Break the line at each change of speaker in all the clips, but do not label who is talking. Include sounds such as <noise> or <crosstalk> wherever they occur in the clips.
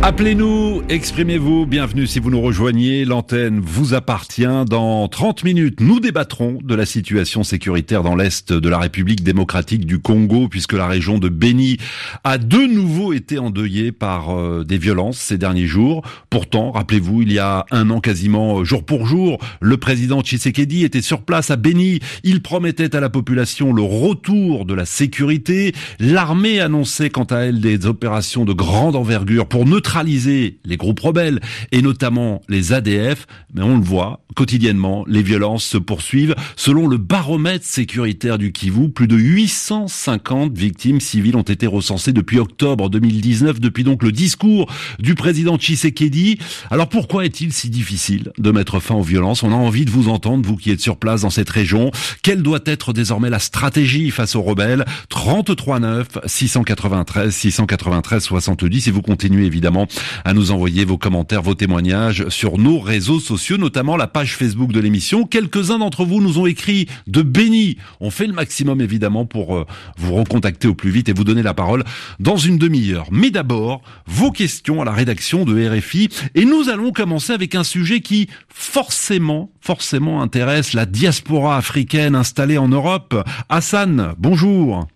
Appelez-nous, exprimez-vous, bienvenue si vous nous rejoignez, l'antenne vous appartient. Dans 30 minutes, nous débattrons de la situation sécuritaire dans l'Est de la République démocratique du Congo, puisque la région de Beni a de nouveau été endeuillée par euh, des violences ces derniers jours. Pourtant, rappelez-vous, il y a un an quasiment, euh, jour pour jour, le président Tshisekedi était sur place à Beni. Il promettait à la population le retour de la sécurité. L'armée annonçait quant à elle des opérations de grande envergure pour neutraliser neutraliser les groupes rebelles et notamment les ADF, mais on le voit quotidiennement, les violences se poursuivent. Selon le baromètre sécuritaire du Kivu, plus de 850 victimes civiles ont été recensées depuis octobre 2019, depuis donc le discours du président Tshisekedi. Alors pourquoi est-il si difficile de mettre fin aux violences? On a envie de vous entendre, vous qui êtes sur place dans cette région. Quelle doit être désormais la stratégie face aux rebelles? 33 9 693 693 70 et vous continuez évidemment à nous envoyer vos commentaires, vos témoignages sur nos réseaux sociaux, notamment la page Facebook de l'émission. Quelques-uns d'entre vous nous ont écrit de béni. On fait le maximum évidemment pour euh, vous recontacter au plus vite et vous donner la parole dans une demi-heure. Mais d'abord, vos questions à la rédaction de RFI et nous allons commencer avec un sujet qui forcément, forcément intéresse la diaspora africaine installée en Europe. Hassan, bonjour.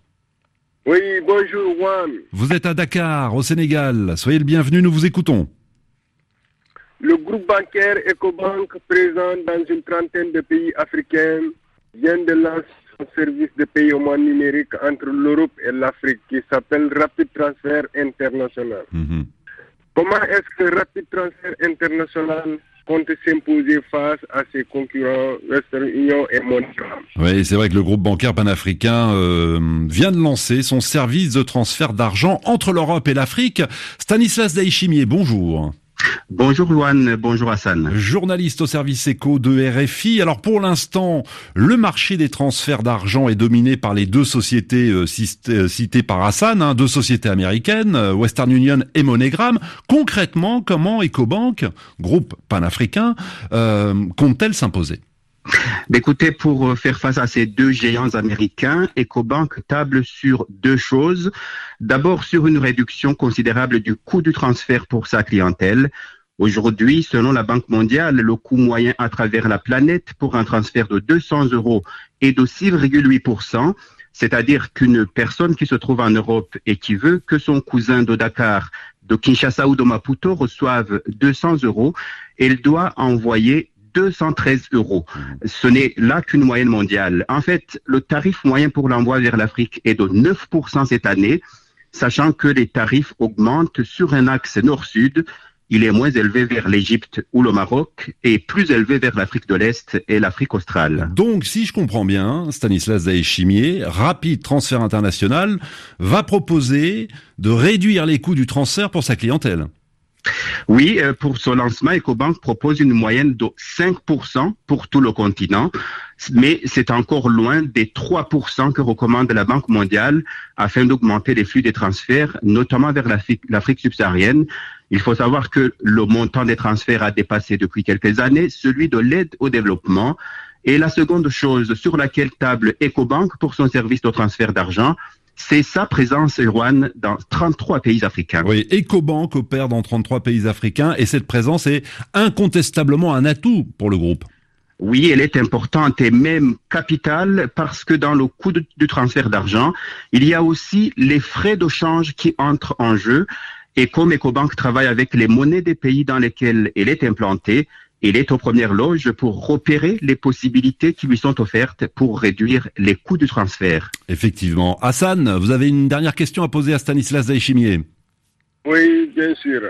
Oui, bonjour Juan.
Vous êtes à Dakar, au Sénégal. Soyez le bienvenu, nous vous écoutons.
Le groupe bancaire EcoBank, présent dans une trentaine de pays africains, vient de lancer un service de paiement numérique entre l'Europe et l'Afrique qui s'appelle Rapid Transfer International.
Mhm.
Comment est-ce que Rapid Transfer International compte s'imposer face à ses concurrents Western Union et MoneyGram.
Oui, c'est vrai que le groupe bancaire panafricain euh, vient de lancer son service de transfert d'argent entre l'Europe et l'Afrique. Stanislas Daïchimier, bonjour.
Bonjour Luan, bonjour Hassan.
Journaliste au service éco de RFI. Alors pour l'instant, le marché des transferts d'argent est dominé par les deux sociétés euh, euh, citées par Hassan, hein, deux sociétés américaines, euh, Western Union et MoneyGram. Concrètement, comment EcoBank, groupe panafricain, compte-t-elle s'imposer?
Écoutez, pour faire face à ces deux géants américains, EcoBank table sur deux choses. D'abord, sur une réduction considérable du coût du transfert pour sa clientèle. Aujourd'hui, selon la Banque mondiale, le coût moyen à travers la planète pour un transfert de 200 euros est de 6,8%, c'est-à-dire qu'une personne qui se trouve en Europe et qui veut que son cousin de Dakar, de Kinshasa ou de Maputo reçoive 200 euros, elle doit envoyer 213 euros. Ce n'est là qu'une moyenne mondiale. En fait, le tarif moyen pour l'envoi vers l'Afrique est de 9% cette année, sachant que les tarifs augmentent sur un axe nord-sud. Il est moins élevé vers l'Égypte ou le Maroc et plus élevé vers l'Afrique de l'Est et l'Afrique australe.
Donc, si je comprends bien, Stanislas Daéchimier, Rapide Transfert International va proposer de réduire les coûts du transfert pour sa clientèle.
Oui, euh, pour son lancement, EcoBank propose une moyenne de 5% pour tout le continent, mais c'est encore loin des 3% que recommande la Banque mondiale afin d'augmenter les flux des transferts, notamment vers l'Afrique subsaharienne. Il faut savoir que le montant des transferts a dépassé depuis quelques années celui de l'aide au développement. Et la seconde chose sur laquelle table EcoBank pour son service de transfert d'argent, c'est sa présence, Erwan, dans 33 pays africains.
Oui, EcoBank opère dans 33 pays africains et cette présence est incontestablement un atout pour le groupe.
Oui, elle est importante et même capitale parce que dans le coût du transfert d'argent, il y a aussi les frais de change qui entrent en jeu. Et comme EcoBank travaille avec les monnaies des pays dans lesquels elle est implantée, il est aux premières loges pour repérer les possibilités qui lui sont offertes pour réduire les coûts du transfert.
Effectivement. Hassan, vous avez une dernière question à poser à Stanislas Daïchimier.
Oui, bien sûr.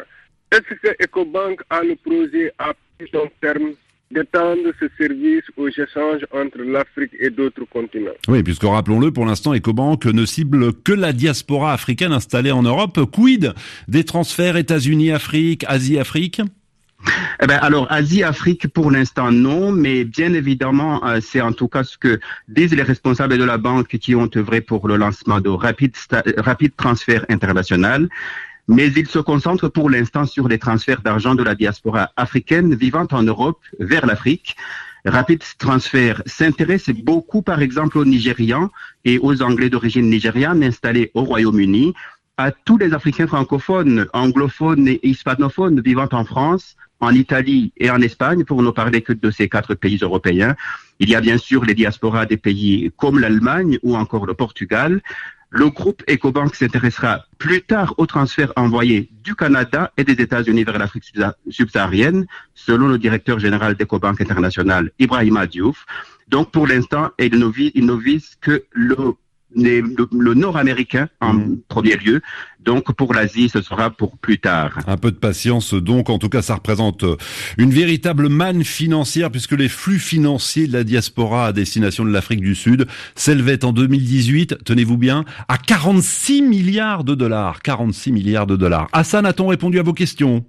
Est-ce que EcoBank a le projet à plus long terme d'étendre ce service aux échanges entre l'Afrique et d'autres continents?
Oui, puisque rappelons-le, pour l'instant, EcoBank ne cible que la diaspora africaine installée en Europe. Quid des transferts États-Unis-Afrique, Asie-Afrique?
Eh ben, alors, Asie-Afrique, pour l'instant, non, mais bien évidemment, euh, c'est en tout cas ce que disent les responsables de la banque qui ont œuvré pour le lancement de Rapid, Rapid Transfert International. mais il se concentre pour l'instant sur les transferts d'argent de la diaspora africaine vivant en Europe vers l'Afrique. Rapid Transfer s'intéresse beaucoup, par exemple, aux Nigérians et aux Anglais d'origine nigériane installés au Royaume-Uni, à tous les Africains francophones, anglophones et hispanophones vivant en France, en Italie et en Espagne, pour ne parler que de ces quatre pays européens. Il y a bien sûr les diasporas des pays comme l'Allemagne ou encore le Portugal. Le groupe EcoBank s'intéressera plus tard aux transferts envoyés du Canada et des États-Unis vers l'Afrique subsaharienne, selon le directeur général d'EcoBank International, Ibrahim Diouf. Donc, pour l'instant, il ne vise, il ne le le, nord-américain en mmh. premier lieu. Donc pour l'Asie, ce sera pour plus tard.
Un peu de patience donc. En tout cas, ça représente une véritable manne financière puisque les flux financiers de la diaspora à destination de l'Afrique du Sud s'élevaient en 2018, tenez-vous bien, à 46 milliards de dollars. 46 milliards de dollars. Hassan, a-t-on répondu à vos questions?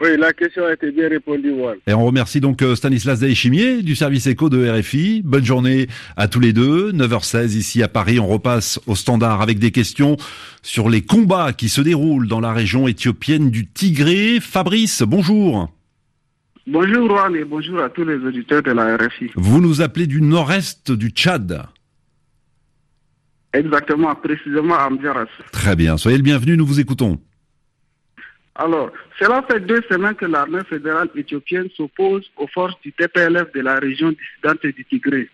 Oui, la question a été bien répondue,
Et on remercie donc euh, Stanislas Daïchimier du service éco de RFI. Bonne journée à tous les deux. 9h16 ici à Paris. On repasse au standard avec des questions sur les combats qui se déroulent dans la région éthiopienne du Tigré. Fabrice, bonjour.
Bonjour Juan et bonjour à tous les auditeurs de la RFI.
Vous nous appelez du nord-est du Tchad.
Exactement, précisément à Mdiaras.
Très bien, soyez le bienvenu, nous vous écoutons.
Alors, cela fait deux semaines que l'armée fédérale éthiopienne s'oppose aux forces du TPLF de la région dissidente du Tigré.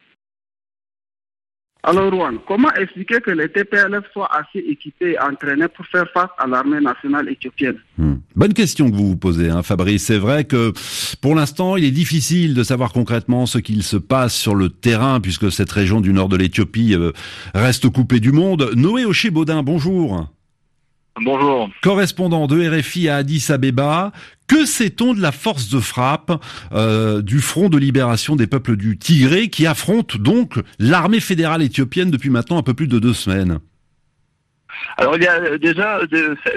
Alors, Rouen, comment expliquer que les TPLF soient assez équipés et entraînés pour faire face à l'armée nationale éthiopienne?
Hmm. Bonne question que vous vous posez, hein, Fabrice. C'est vrai que pour l'instant, il est difficile de savoir concrètement ce qu'il se passe sur le terrain, puisque cette région du nord de l'Éthiopie euh, reste coupée du monde. Noé Oché-Baudin, bonjour.
Bonjour.
Correspondant de RFI à Addis Abeba, que sait-on de la force de frappe euh, du Front de libération des peuples du Tigré qui affronte donc l'armée fédérale éthiopienne depuis maintenant un peu plus de deux semaines?
Alors il y a déjà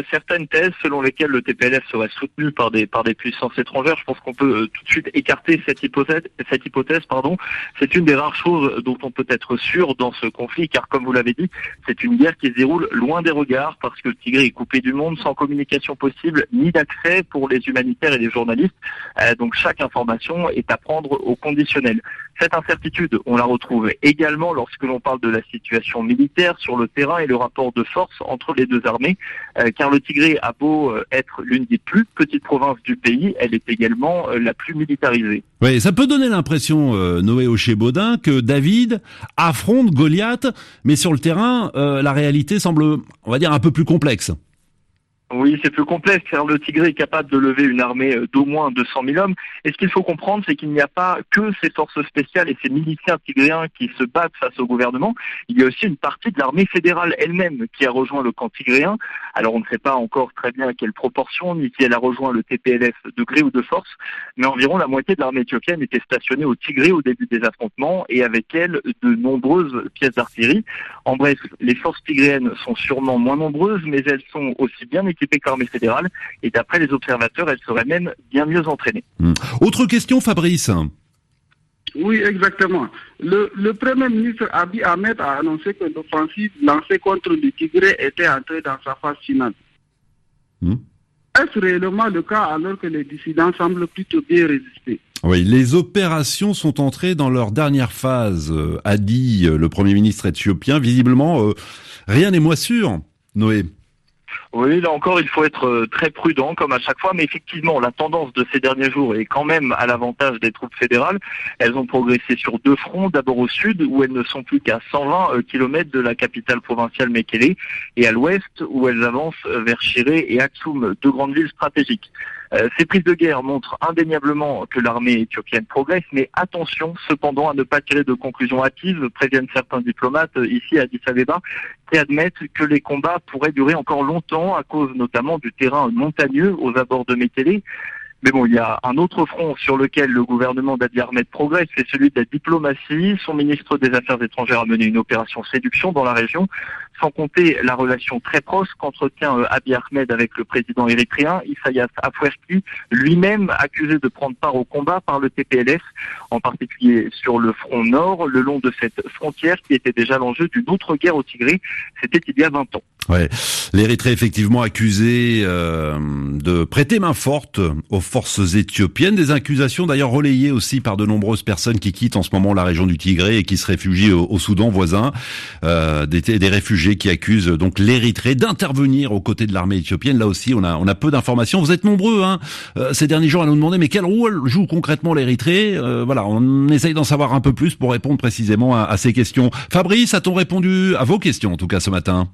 certaines thèses selon lesquelles le TPLF serait soutenu par des par des puissances étrangères. Je pense qu'on peut euh, tout de suite écarter cette hypothèse. Cette hypothèse, pardon. C'est une des rares choses dont on peut être sûr dans ce conflit, car comme vous l'avez dit, c'est une guerre qui se déroule loin des regards, parce que le Tigré est coupé du monde, sans communication possible, ni d'accès pour les humanitaires et les journalistes. Euh, donc chaque information est à prendre au conditionnel. Cette incertitude, on la retrouve également lorsque l'on parle de la situation militaire sur le terrain et le rapport de force entre les deux armées, euh, car le Tigré a beau euh, être l'une des plus petites provinces du pays, elle est également euh, la plus militarisée.
Oui, ça peut donner l'impression, Noé Oché-Baudin, que David affronte Goliath, mais sur le terrain, la réalité semble, on va dire, un peu plus complexe.
Oui, c'est plus complexe car le Tigré est capable de lever une armée euh, d'au moins 200 000 hommes. Et ce qu'il faut comprendre, c'est qu'il n'y a pas que ces forces spéciales et ces miliciens tigréens qui se battent face au gouvernement. Il y a aussi une partie de l'armée fédérale elle-même qui a rejoint le camp tigréen. Alors on ne sait pas encore très bien à quelle proportion, ni si elle a rejoint le TPLF de gré ou de force, mais environ la moitié de l'armée éthiopienne était stationnée au Tigré au début des affrontements et avec elle de nombreuses pièces d'artillerie. En bref, les forces tigréennes sont sûrement moins nombreuses, mais elles sont aussi bien équipées équipée qu'armée fédérale. Et d'après les observateurs, elle serait même bien mieux entraînée.
Hmm. Autre question, Fabrice
oui, exactement. Le, Premier ministre Abiy Ahmed a annoncé que l'offensive lancée contre le Tigré était entrée dans sa phase finale. Hmm. Est-ce réellement le cas alors que les dissidents semblent plutôt bien résister?
Oui, les opérations sont entrées dans leur dernière phase, euh, a dit euh, le Premier ministre éthiopien. Visiblement, euh, rien n'est moins sûr, Noé.
Oui, là encore, il faut être euh, très prudent, comme à chaque fois, mais effectivement, la tendance de ces derniers jours est quand même à l'avantage des troupes fédérales. Elles ont progressé sur deux fronts, d'abord au sud, où elles ne sont plus qu'à 120 euh, km de la capitale provinciale Mekele, et à l'ouest, où elles avancent vers Chiré et Aksum, deux grandes villes stratégiques. Euh, ces prises de guerre montrent indéniablement que l'armée éthiopienne progresse, mais attention cependant à ne pas tirer de conclusions hâtives, préviennent certains diplomates ici à Addis Abeba, qui admettent que les combats pourraient durer encore longtemps à cause notamment du terrain montagneux aux abords de Métélé. Mais bon, il y a un autre front sur lequel le gouvernement d'Abiy Ahmed progresse, c'est celui de la diplomatie. Son ministre des Affaires étrangères a mené une opération séduction dans la région, sans compter la relation très proche qu'entretient euh, Abiy Ahmed avec le président érythréen Isaias Afwerki, lui-même accusé de prendre part au combat par le TPLF, en particulier sur le front nord, le long de cette frontière qui était déjà l'enjeu d'une autre guerre au Tigré. C'était il y a 20 ans.
Ouais, l'Érythrée effectivement accusé euh, de prêter main forte forces éthiopiennes, des accusations d'ailleurs relayées aussi par de nombreuses personnes qui quittent en ce moment la région du Tigré et qui se réfugient au, Soudan voisin, euh, des, des, réfugiés qui accusent donc l'Érythrée d'intervenir aux côtés de l'armée éthiopienne. Là aussi, on a on a peu d'informations. Vous êtes nombreux hein, euh, ces derniers jours à nous demander mais quel rôle joue concrètement l'Érythrée? Euh, Voilà, on essaye d'en savoir un peu plus pour répondre précisément à, à ces questions. Fabrice, a-t-on répondu à vos questions en tout cas ce matin?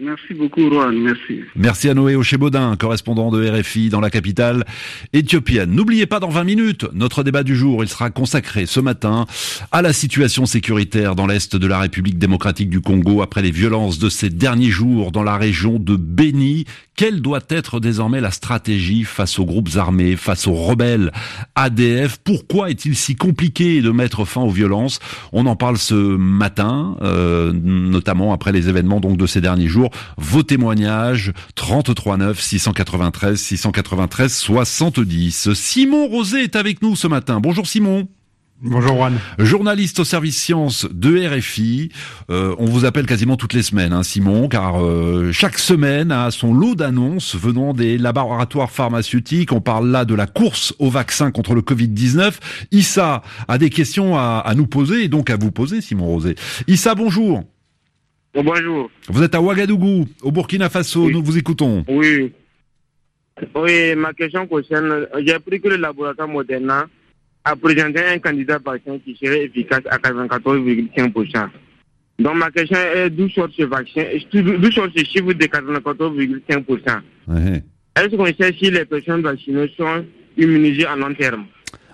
Merci beaucoup, Rohan. Merci.
Merci à Noé Ochebodin, correspondant de RFI dans la capitale éthiopienne. N'oubliez pas, dans 20 minutes, notre débat du jour, il sera consacré ce matin à la situation sécuritaire dans l'Est de la République démocratique du Congo après les violences de ces derniers jours dans la région de Beni. Quelle doit être désormais la stratégie face aux groupes armés, face aux rebelles ADF Pourquoi est-il si compliqué de mettre fin aux violences? On en parle ce matin, euh, notamment après les événements donc de ces derniers jours. Vos témoignages 33 9 693 693 70. Simon Rosé est avec nous ce matin. Bonjour Simon.
Bonjour Juan.
Journaliste au service sciences de RFI. Euh, on vous appelle quasiment toutes les semaines, hein, Simon, car euh, chaque semaine a son lot d'annonces venant des laboratoires pharmaceutiques. On parle là de la course au vaccin contre le Covid-19. Issa a des questions à, à, nous poser et donc à vous poser, Simon Rosé. Issa, bonjour.
bonjour.
Vous êtes à Ouagadougou, au Burkina Faso. Nous vous écoutons.
Oui. Oui, ma question concerne. J'ai appris que le laboratoire Moderna a présenté un candidat vaccin qui serait efficace à 94,5%. Donc ma question est d'où sort ce vaccin, d'où sort ce chiffre de 94,5% Est-ce qu'on sait si les personnes vaccinées sont immunisées à long terme?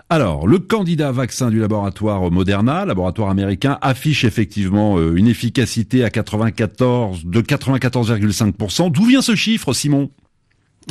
Alors, le candidat vaccin du laboratoire Moderna, laboratoire américain, affiche effectivement euh, une efficacité à 94 de 94,5%. D'où vient ce chiffre, Simon?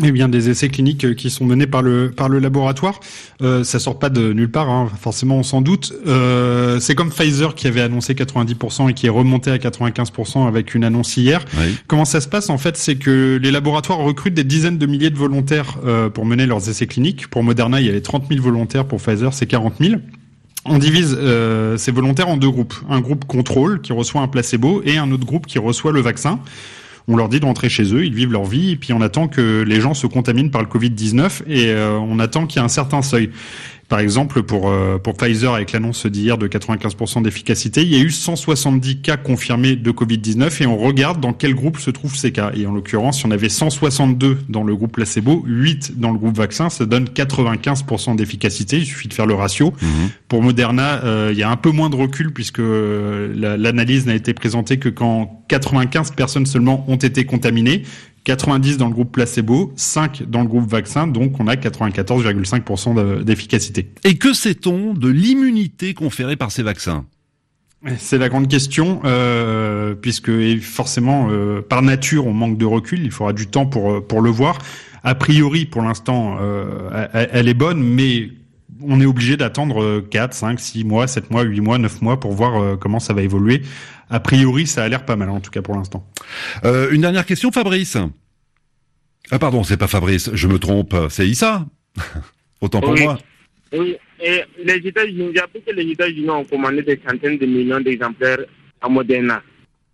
Eh bien, des essais cliniques euh, qui sont menés par le par le laboratoire, euh, ça sort pas de nulle part, hein, forcément on s'en doute. Euh, c'est comme Pfizer qui avait annoncé 90% et qui est remonté à 95% avec une annonce hier. Comment ça se passe en fait C'est que les laboratoires recrutent des dizaines de milliers de volontaires euh, pour mener leurs essais cliniques. Pour Moderna, il y avait 30 000 volontaires. Pour Pfizer, c'est 40 000. On divise euh, ces volontaires en deux groupes. Un groupe contrôle qui reçoit un placebo et un autre groupe qui reçoit le vaccin on leur dit de rentrer chez eux, ils vivent leur vie, et puis on attend que les gens se contaminent par le Covid-19, et euh, on attend qu'il y ait un certain seuil. Par exemple, pour, euh, pour Pfizer, avec l'annonce d'hier de 95% d'efficacité, il y a eu 170 cas confirmés de Covid-19 et on regarde dans quel groupe se trouvent ces cas. Et en l'occurrence, si on avait 162 dans le groupe placebo, 8 dans le groupe vaccin, ça donne 95% d'efficacité. Il suffit de faire le ratio. Mhm. Pour Moderna, euh, il y a un peu moins de recul puisque euh, l'analyse n'a été présentée que quand 95 personnes seulement ont été contaminées. 90 dans le groupe placebo, 5 dans le groupe vaccin, donc on a 94,5% d'efficacité.
Et que sait-on de l'immunité conférée par ces vaccins?
C'est la grande question, euh, puisque forcément, euh, par nature, on manque de recul. Il faudra du temps pour pour le voir. A priori, pour l'instant, euh, elle est bonne, mais on est obligé d'attendre 4, 5, 6 mois, 7 mois, 8 mois, 9 mois pour voir euh, comment ça va évoluer. A priori, ça a l'air pas mal, en tout cas pour l'instant.
Euh, une dernière question, Fabrice. Ah pardon, c'est pas Fabrice, je me trompe, c'est Issa. <laughs> Autant pour moi.
Oui, et les États-Unis, j'ai appris que les États-Unis ont commandé des centaines de millions d'exemplaires à Moderna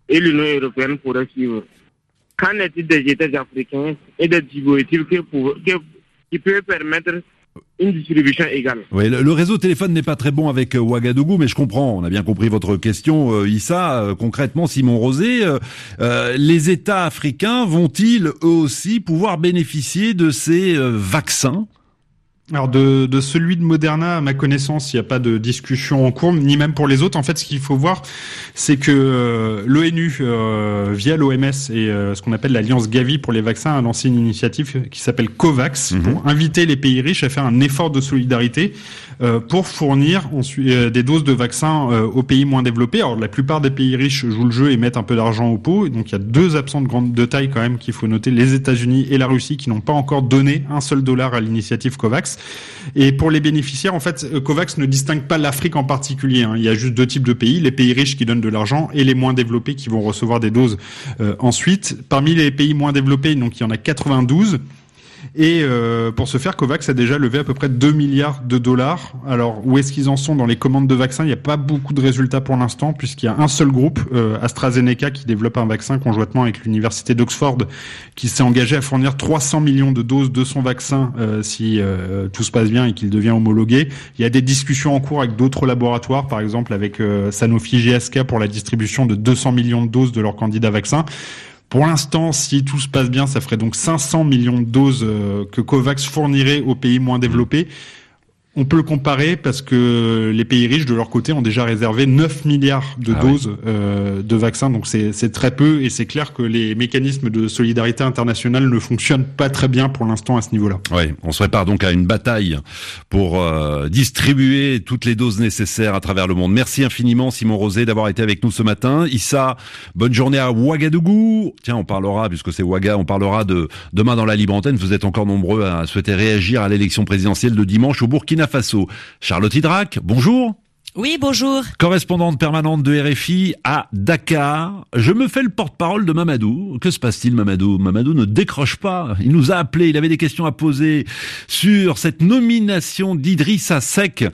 et l'Union européenne pourrait suivre. Qu'en est-il des États africains et des dispositifs qui, qui peuvent permettre
le, réseau téléphone n'est pas très bon avec euh, Ouagadougou, mais je comprends, on a bien compris votre question, euh, Issa. Euh, concrètement, Simon Rosé, les États africains vont-ils eux aussi pouvoir bénéficier de ces vaccins?
Alors de, de, celui de Moderna, à ma connaissance, il n'y a pas de discussion en cours, ni même pour les autres. En fait, ce qu'il faut voir, c'est que euh, l'ONU, euh, via l'OMS et euh, ce qu'on appelle l'Alliance Gavi pour les vaccins, a lancé une initiative qui s'appelle COVAX mhm. pour inviter les pays riches à faire un effort de solidarité pour fournir des doses de vaccins aux pays moins développés. Alors la plupart des pays riches jouent le jeu et mettent un peu d'argent au pot. Donc il y a deux absents de grande de taille quand même qu'il faut noter les États-Unis et la Russie qui n'ont pas encore donné un seul dollar à l'initiative COVAX. Et pour les bénéficiaires, en fait, euh, COVAX ne distingue pas l'Afrique en particulier. Hein. Il y a juste deux types de pays, les pays riches qui donnent de l'argent et les moins développés qui vont recevoir des doses euh, ensuite. Parmi les pays moins développés, donc il y en a 92. Et euh, pour ce faire, Covax a déjà levé à peu près 2 milliards de dollars. Alors, où est-ce qu'ils en sont dans les commandes de vaccins? Il n'y a pas beaucoup de résultats pour l'instant, puisqu'il y a un seul groupe, euh, AstraZeneca, qui développe un vaccin conjointement avec l'université d'Oxford, qui s'est engagé à fournir 300 millions de doses de son vaccin euh, si tout se passe bien et qu'il devient homologué. Il y a des discussions en cours avec d'autres laboratoires, par exemple avec Sanofi GSK pour la distribution de 200 millions de doses de leur candidat vaccin. Pour l'instant, si tout se passe bien, ça ferait donc 500 millions de doses euh, que COVAX fournirait aux pays moins développés. On peut le comparer parce que les pays riches, de leur côté, ont déjà réservé 9 milliards de ah doses euh, de vaccins. Donc c'est très peu et c'est clair que les mécanismes de solidarité internationale ne fonctionnent pas très bien pour l'instant à ce niveau-là.
Oui, on se prépare donc à une bataille pour euh, distribuer toutes les doses nécessaires à travers le monde. Merci infiniment Simon Rosé d'avoir été avec nous ce matin. Issa, bonne journée à Ouagadougou. Tiens, on parlera, puisque c'est Ouaga, on parlera de demain dans la libre antenne. Vous êtes encore nombreux à souhaiter réagir à l'élection présidentielle de dimanche au Burkina Faso. Charlotte Hydrac, bonjour.
Oui, bonjour.
Correspondante permanente de RFI à Dakar. Je me fais le porte-parole de Mamadou. Que se passe-t-il, Mamadou? Mamadou ne décroche pas. Il nous a appelé. Il avait des questions à poser sur cette nomination d'Idrissa Seck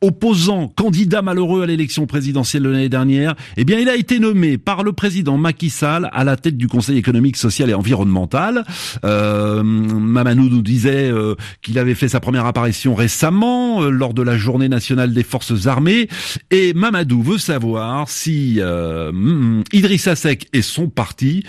opposant, candidat malheureux à l'élection présidentielle de l'année dernière, eh bien, il a été nommé par le président Macky Sall à la tête du Conseil économique, social et environnemental. Euh, Mamanou nous disait euh, qu'il avait fait sa première apparition récemment euh, lors de la Journée nationale des forces armées. Et Mamadou veut savoir si euh, Idrissa Seck et son parti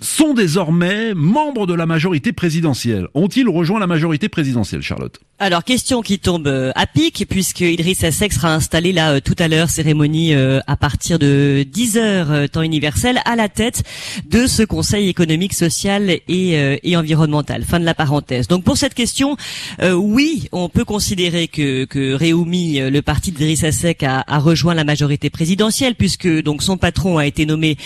sont désormais membres de la majorité présidentielle. Ont-ils rejoint la majorité présidentielle, Charlotte?
Alors question qui tombe euh, à pic puisque Idriss Seck sera installé là euh, tout à l'heure cérémonie euh, à partir de 10 heures temps universel à la tête de ce Conseil économique, social et, et environnemental. Fin de la parenthèse. Donc pour cette question, oui, on peut considérer que que Réumi, le parti d'Idriss Seck a, a, rejoint la majorité présidentielle puisque donc son patron a été nommé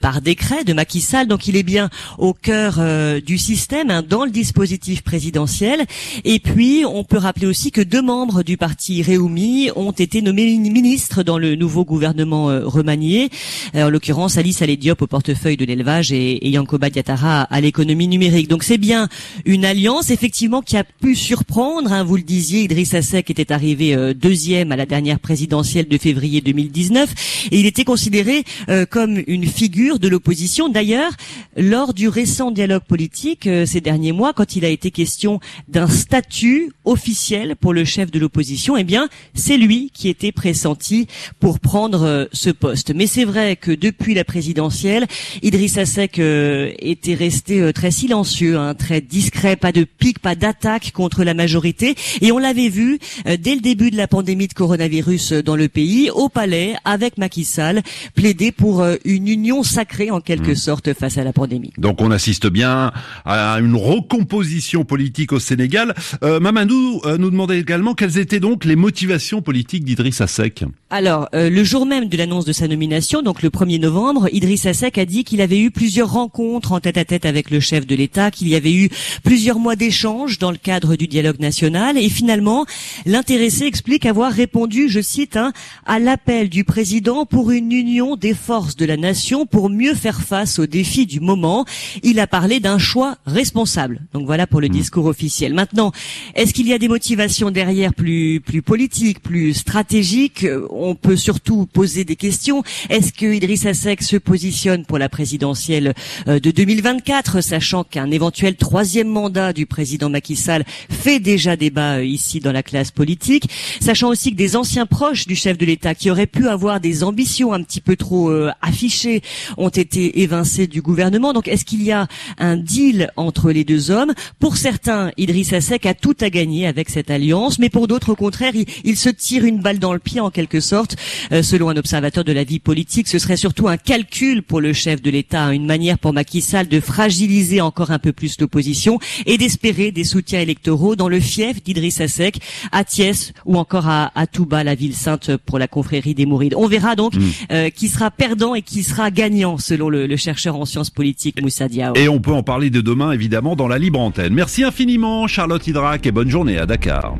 par décret de Macky Sall, donc il est bien au cœur du système hein, dans le dispositif présidentiel. Et puis on peut rappeler aussi que deux membres du parti Réumi ont été nommés ministres dans le nouveau gouvernement euh, remanié. Euh, en l'occurrence, Alice Alédiop au portefeuille de l'élevage et, Yankoba Diatara à l'économie numérique. Donc c'est bien une alliance effectivement qui a pu surprendre. Hein, vous le disiez, Idriss Seck était arrivé euh, deuxième à la dernière présidentielle de février 2019 et il était considéré comme une figure de l'opposition. D'ailleurs, lors du récent dialogue politique ces derniers mois, quand il a été question d'un statut officiel pour le chef de l'opposition, eh bien, c'est lui qui était pressenti pour prendre euh, ce poste. Mais c'est vrai que depuis la présidentielle, Idrissa Seck euh, était resté euh, très silencieux, hein, très discret, pas de pic, pas d'attaque contre la majorité. Et on l'avait vu dès le début de la pandémie de coronavirus dans le pays, au palais, avec Macky Sall, plaider pour une union sacrée en quelque mmh. sorte face à la pandémie.
Donc on assiste bien à une recomposition politique au Sénégal. Euh, euh, nous demandait également quelles étaient donc les motivations politiques d'Idriss Seck.
Alors, euh, le jour même de l'annonce de sa nomination, donc le 1er novembre, Idriss Seck a dit qu'il avait eu plusieurs rencontres en tête-à-tête avec le chef de l'État, qu'il y avait eu plusieurs mois d'échanges dans le cadre du dialogue national, et finalement, l'intéressé explique avoir répondu, je cite, hein, à l'appel du président pour une union des forces de la nation pour mieux faire face aux défis du moment. Il a parlé d'un choix responsable. Donc voilà pour le mmh. discours officiel. Maintenant, est-ce qu'il y a des motivations derrière plus plus politiques, plus stratégiques On peut surtout poser des questions. Est-ce que Idrissa Seck se positionne pour la présidentielle euh, de 2024, sachant qu'un éventuel troisième mandat du président Macky Sall fait déjà débat euh, ici dans la classe politique, sachant aussi que des anciens proches du chef de l'État qui auraient pu avoir des ambitions un petit peu trop euh, affichées ont été évincés du gouvernement. Donc est-ce qu'il y a un deal entre les deux hommes? Pour certains, Idrissa Seck a tout à gagner gagner avec cette alliance, mais pour d'autres, au contraire, il, se tire une balle dans le pied en quelque sorte. Euh, selon un observateur de la vie politique, ce serait surtout un calcul pour le chef de l'État, une manière pour Macky Sall de fragiliser encore un peu plus l'opposition et d'espérer des soutiens électoraux dans le fief d'Idriss Seck, à Thiès ou encore à, à Touba, la ville sainte pour la confrérie des Mourides. On verra donc mm. euh, qui sera perdant et qui sera gagnant selon le, le chercheur en sciences politiques Moussa Diao.
Et on peut en parler de demain évidemment dans la libre antenne. Merci infiniment Charlotte Hydrac et bonne à Dakar.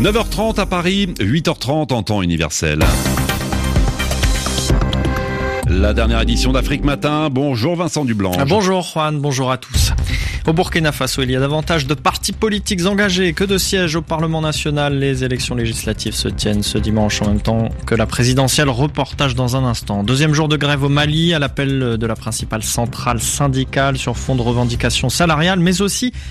9h30 à Paris, 8h30 en temps universel. La dernière édition d'Afrique Matin. Bonjour Vincent Dublanc.
Bonjour Juan, bonjour à tous. Au Burkina Faso, il y a davantage de partis politiques engagés que de sièges au Parlement national. Les élections législatives se tiennent ce dimanche en même temps que la présidentielle. Reportage dans un instant. Deuxième jour de grève au Mali à l'appel de la principale centrale syndicale sur fond de revendications salariales, mais aussi